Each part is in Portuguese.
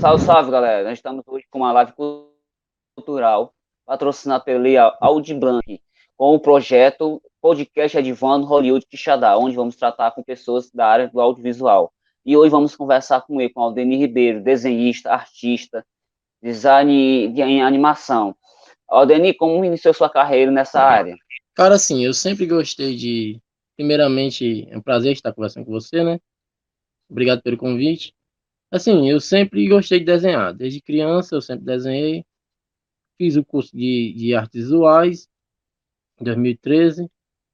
Salve, salve, galera. Nós estamos hoje com uma live cultural patrocinada pela Audiblanc, com o projeto Podcast Advando Hollywood Quixadá, onde vamos tratar com pessoas da área do audiovisual. E hoje vamos conversar com ele, com Aldenir Ribeiro, desenhista, artista, design de, em animação. Aldenir, como iniciou sua carreira nessa área? Cara, assim, eu sempre gostei de. Primeiramente, é um prazer estar conversando com você, né? Obrigado pelo convite. Assim, eu sempre gostei de desenhar. Desde criança eu sempre desenhei. Fiz o curso de, de artes visuais em 2013.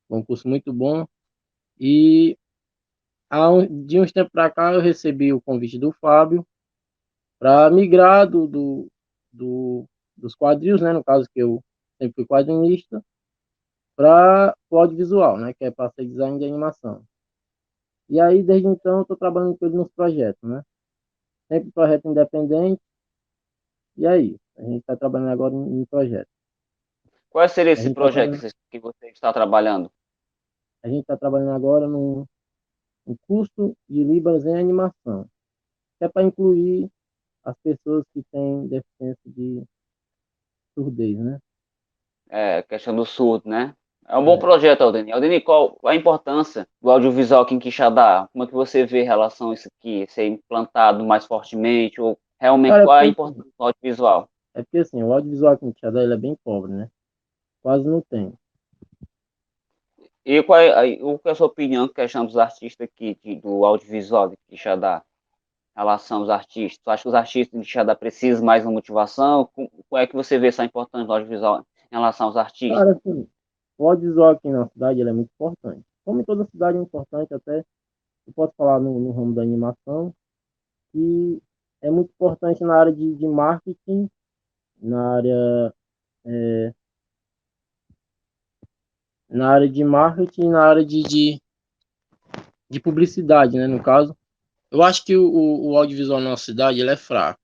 Foi um curso muito bom. E de uns tempos para cá eu recebi o convite do Fábio para migrar do, do, do, dos quadrinhos, né? No caso que eu sempre fui quadrinista, para o audiovisual, né? Que é para ser design de animação. E aí, desde então, eu estou trabalhando com ele nos projetos, né? Sempre projeto independente. E aí, a gente está trabalhando agora em, em projeto. Qual seria esse tá projeto tá que você está trabalhando? A gente está trabalhando agora no, no custo de Libras em animação, que é para incluir as pessoas que têm deficiência de surdez, né? É, questão do surdo, né? É um bom é. projeto, Aldeni. Aldeni, qual a importância do audiovisual aqui em Quixadá? Como é que você vê em relação a isso aqui, ser implantado mais fortemente, ou realmente Cara, qual é a importância do audiovisual? É porque assim, o audiovisual aqui em Quixadá ele é bem pobre, né? Quase não tem. E qual é, qual é a sua opinião que questão dos artistas aqui, de, do audiovisual de Quixadá? Em relação aos artistas, tu acha que os artistas de Quixadá precisam mais de motivação? Qual é que você vê essa importância do audiovisual em relação aos artistas? Cara, assim, o audiovisual aqui na cidade é muito importante. Como em toda cidade é importante, até eu posso falar no, no ramo da animação, que é muito importante na área de, de marketing, na área é, na área de marketing, na área de, de, de, publicidade, né, no caso. Eu acho que o, o audiovisual na nossa cidade ele é fraco.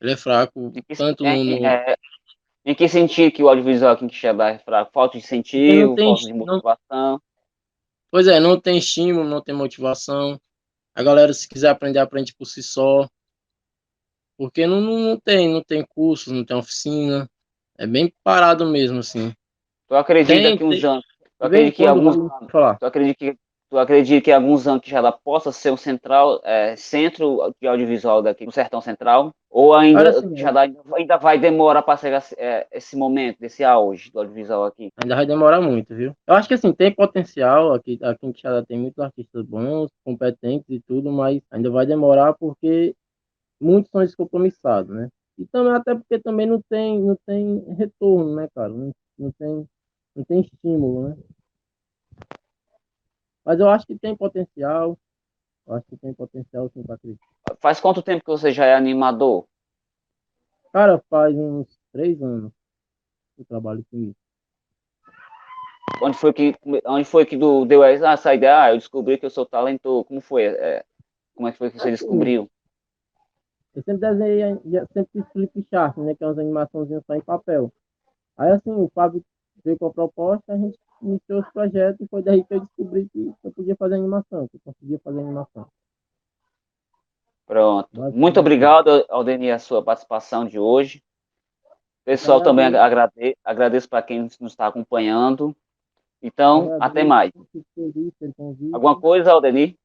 Ele é fraco, tanto no, no... É, em que sentido que o audiovisual aqui em Quixadá é fraco? Falta de incentivo, tem, falta de motivação? Não... Pois é, não tem estímulo, não tem motivação. A galera, se quiser aprender, aprende por si só. Porque não, não, não tem, não tem cursos, não tem oficina. É bem parado mesmo, assim. Tu acredita tem, que uns anos. Tu acredita que alguns. Tu acredita que Tu acredita que alguns anos que já possa ser um central, é, centro de audiovisual daqui no Sertão Central? Ou ainda, assim, já dá, ainda vai demorar para chegar é, esse momento, desse auge do audiovisual aqui? Ainda vai demorar muito, viu? Eu acho que assim, tem potencial, aqui, aqui em Quixadá tem muitos artistas bons, competentes e tudo, mas ainda vai demorar porque muitos são descompromissados, né? E também até porque também não tem, não tem retorno, né, cara? Não, não, tem, não tem estímulo, né? Mas eu acho que tem potencial. Eu acho que tem potencial sim, Patrícia. Faz quanto tempo que você já é animador? Cara, faz uns três anos que eu trabalho com isso. Onde foi que, onde foi que do, deu essa ideia? Ah, eu descobri que eu sou talentoso. Como foi? É, como é que foi que você descobriu? Eu sempre desenhei, sempre fiz flip chart, né? Que é umas animações só em papel. Aí assim, o Fábio veio com a proposta, a gente iniciou os projetos e foi daí que eu descobri que eu podia fazer animação, que eu conseguia fazer animação. Pronto. Muito obrigado, Aldenir, a sua participação de hoje. Pessoal, também agradeço, agradeço para quem nos está acompanhando. Então, até mais. Alguma coisa, Aldenir?